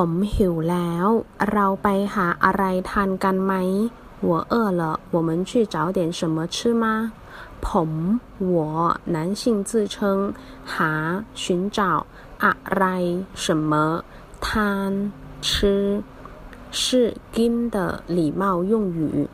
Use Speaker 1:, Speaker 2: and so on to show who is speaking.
Speaker 1: ผมหิวแล้ว เราไปหาอะไรทานกันไหม我饿了我们去找点什么吃吗ผม我男性自称หา寻找อะไร什么ทาน吃是金的礼貌用语